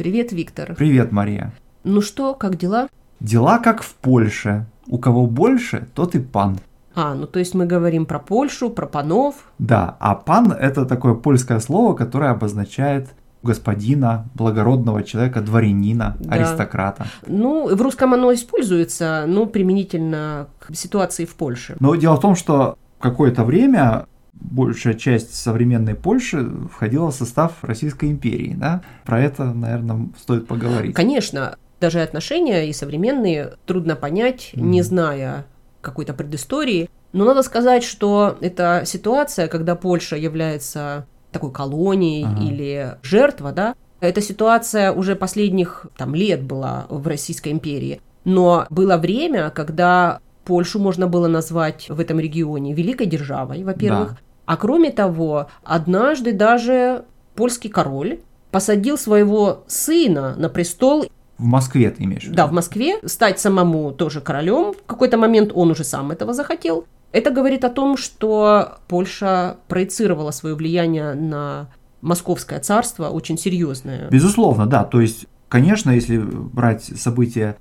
Привет, Виктор. Привет, Мария. Ну что, как дела? Дела как в Польше. У кого больше, тот и пан. А, ну то есть мы говорим про Польшу, про панов. Да, а пан это такое польское слово, которое обозначает господина, благородного человека, дворянина, Да. аристократа. Ну, в русском оно используется, но применительно к ситуации в Польше. Но дело в том, что какое-то время большая часть современной Польши входила в состав Российской империи, да? Про это, наверное, стоит поговорить. Конечно, даже отношения и современные трудно понять, Мгм. не зная какой-то предыстории. Но надо сказать, что эта ситуация, когда Польша является такой колонией Ага. или жертва, да, эта ситуация уже последних там, лет была в Российской империи. Но было время, когда Польшу можно было назвать в этом регионе великой державой, во-первых. Да. А кроме того, однажды даже польский король посадил своего сына на престол В Москве ты имеешь в виду? да, в Москве, стать самому тоже королем. В какой-то момент он уже сам этого захотел. Это говорит о том, что Польша проецировала свое влияние на Московское царство очень серьезное. Безусловно, да. То есть, конечно, если брать события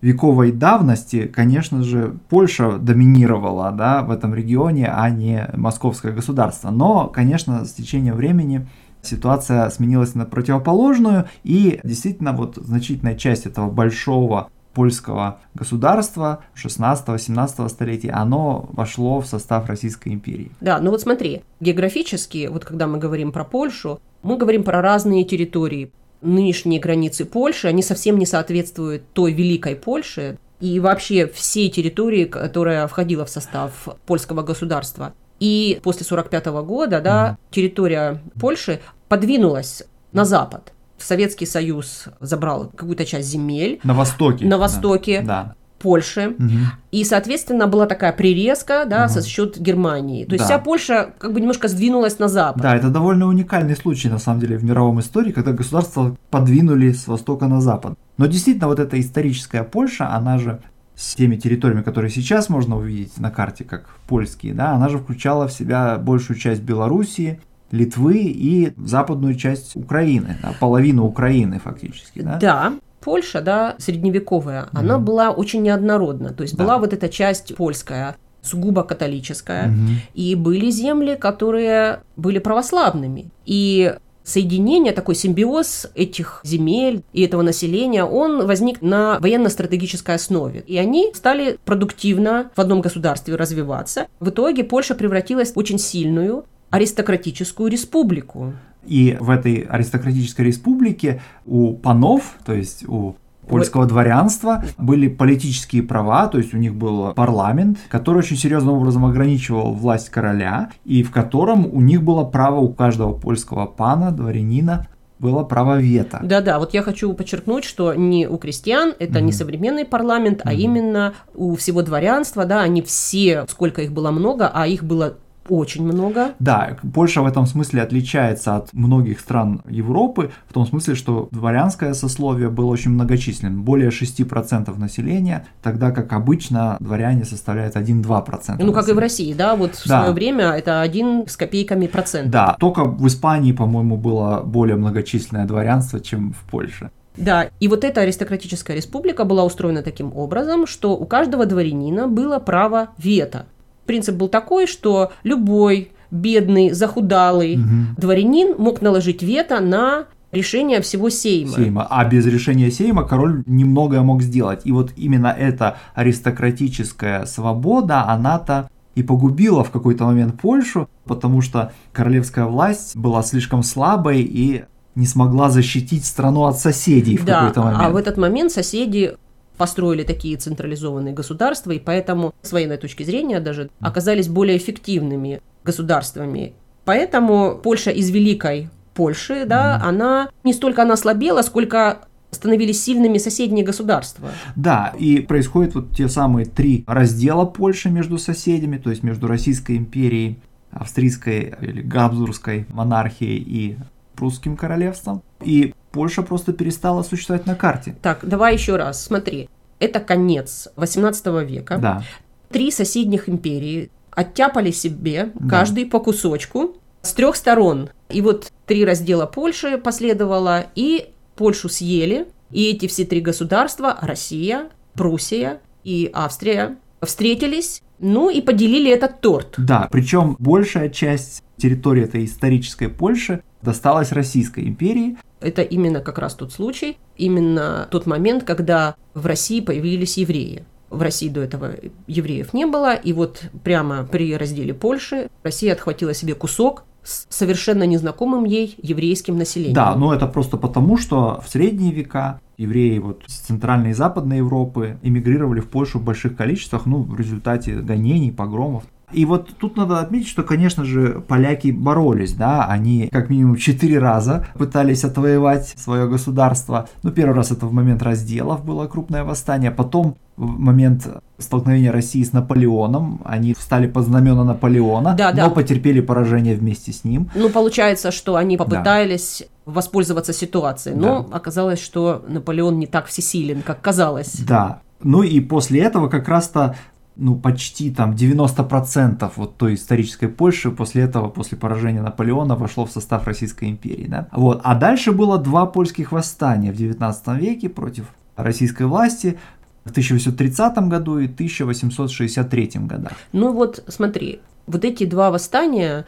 четырехвековой давности, конечно же, Польша доминировала да, в этом регионе, а не московское государство. Но, конечно, с течением времени ситуация сменилась на противоположную, и действительно вот значительная часть этого большого польского государства 16-17 столетия, оно вошло в состав Российской империи. Да, ну вот смотри, географически, вот когда мы говорим про Польшу, мы говорим про разные территории. Нынешние границы Польши, они совсем не соответствуют той великой Польше и вообще всей территории, которая входила в состав польского государства. И после 45 года, да, территория Польши подвинулась на запад. Советский Союз забрал какую-то часть земель На востоке. на востоке Да. Польши, Мгм. и, соответственно, была такая прирезка, да, Ага. со счет Германии. То есть Да. вся Польша как бы немножко сдвинулась на запад. Да, это довольно уникальный случай, на самом деле, в мировом истории, когда государства подвинули с востока на запад. Но действительно, вот эта историческая Польша, она же с теми территориями, которые сейчас можно увидеть на карте, как польские, да, она же включала в себя большую часть Белоруссии, Литвы и западную часть Украины, да, половину Украины фактически, да? Да, Польша, да, средневековая, она была очень неоднородна. То есть Да. была вот эта часть польская, сугубо католическая, Мгм. и были земли, которые были православными. И соединение, такой симбиоз этих земель и этого населения, он возник на военно-стратегической основе. И они стали продуктивно в одном государстве развиваться. В итоге Польша превратилась в очень сильную аристократическую республику. И в этой аристократической республике у панов, то есть у польского дворянства, были политические права, то есть у них был парламент, который очень серьезным образом ограничивал власть короля, и в котором у них было право у каждого польского пана, дворянина, было право вето. Да-да, вот я хочу подчеркнуть, что не у крестьян, это не современный парламент, а именно у всего дворянства, да, они все, сколько их было много, а их было очень много. Да, Польша в этом смысле отличается от многих стран Европы, в том смысле, что дворянское сословие было очень многочисленным, более 6% населения, тогда как обычно дворяне составляют 1-2%. Ну, как и в. России, да, вот в Да. свое время это один с копейками процент. Да, только в Испании, по-моему, было более многочисленное дворянство, чем в Польше. Да, и вот эта аристократическая республика была устроена таким образом, что у каждого дворянина было право вето. Принцип был такой, что любой бедный, захудалый Мгм. дворянин мог наложить вето на решение всего Сейма. Сейма. А без решения Сейма король немногое мог сделать. И вот именно эта аристократическая свобода, она-то и погубила в какой-то момент Польшу, потому что королевская власть была слишком слабой и не смогла защитить страну от соседей в Да, какой-то момент. а в этот момент соседи построили такие централизованные государства, и поэтому, с военной точки зрения даже, оказались более эффективными государствами. Поэтому Польша из Великой Польши, да, она не столько она слабела, сколько становились сильными соседние государства. Да, и происходят вот те самые три раздела Польши между соседями, то есть между Российской империей, австрийской или габсбургской монархией и прусским королевством. И Польша просто перестала существовать на карте. Так, давай еще раз, смотри. Это конец 18 века. Да. Три соседних империи оттяпали себе Да. каждый по кусочку с трех сторон. И вот три раздела Польши последовало, и Польшу съели, и эти все три государства, Россия, Пруссия и Австрия, встретились, ну и поделили этот торт. Да, причем большая часть территории этой исторической Польши досталась Российской империи. Это именно как раз тот случай, именно тот момент, когда в России появились евреи. В России до этого евреев не было, и вот прямо при разделе Польши Россия отхватила себе кусок с совершенно незнакомым ей еврейским населением. Да, но это просто потому, что в средние века евреи вот с Центральной и Западной Европы эмигрировали в Польшу в больших количествах, ну, в результате гонений, погромов. И вот тут надо отметить, что, конечно же, поляки боролись, да, они как минимум четыре раза пытались отвоевать свое государство. Ну, первый раз это в момент разделов было крупное восстание, потом в момент столкновения России с Наполеоном, они встали под знамена Наполеона, да, но да. потерпели поражение вместе с ним. Ну, получается, что они попытались да. воспользоваться ситуацией, но да. оказалось, что Наполеон не так всесилен, как казалось. Да. Ну и после этого как раз-то ну, почти там 90% вот той исторической Польши после этого, после поражения Наполеона, вошло в состав Российской империи, да. Вот. А дальше было два польских восстания в 19 веке против российской власти в 1830 году и 1863 годах. Ну вот, смотри, вот эти два восстания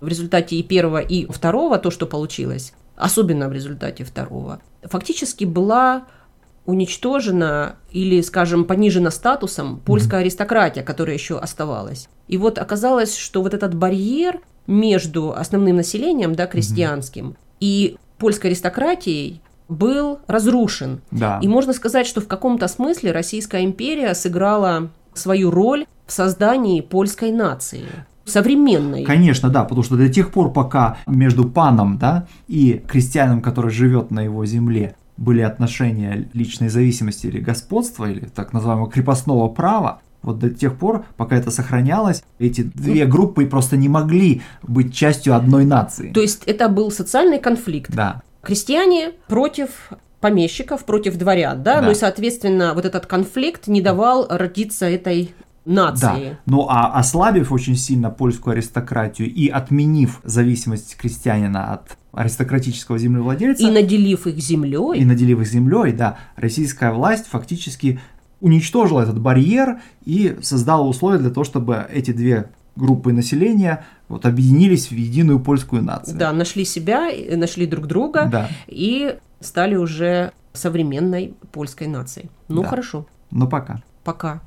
в результате и первого, и второго, то, что получилось, особенно в результате второго, фактически была уничтожена или, скажем, понижена статусом польская аристократия, которая еще оставалась. И вот оказалось, что вот этот барьер между основным населением, да, крестьянским, и польской аристократией был разрушен. Да. И можно сказать, что в каком-то смысле Российская империя сыграла свою роль в создании польской нации современной. Конечно, да, потому что до тех пор, пока между паном да, и крестьянином, который живет на его земле, были отношения личной зависимости или господства, или так называемого крепостного права, вот до тех пор, пока это сохранялось, эти две группы просто не могли быть частью одной нации. То есть это был социальный конфликт. Да. Крестьяне против помещиков, против дворян, да? Да. Ну и, соответственно, вот этот конфликт не давал родиться этой нации. Да. Ну а ослабив очень сильно польскую аристократию и отменив зависимость крестьянина от аристократического землевладельца. И наделив их землей. И наделив их землей, да, российская власть фактически уничтожила этот барьер и создала условия для того, чтобы эти две группы населения вот объединились в единую польскую нацию. Да, нашли себя, нашли друг друга Да. и стали уже современной польской нацией. Ну Да. хорошо, Но пока. пока.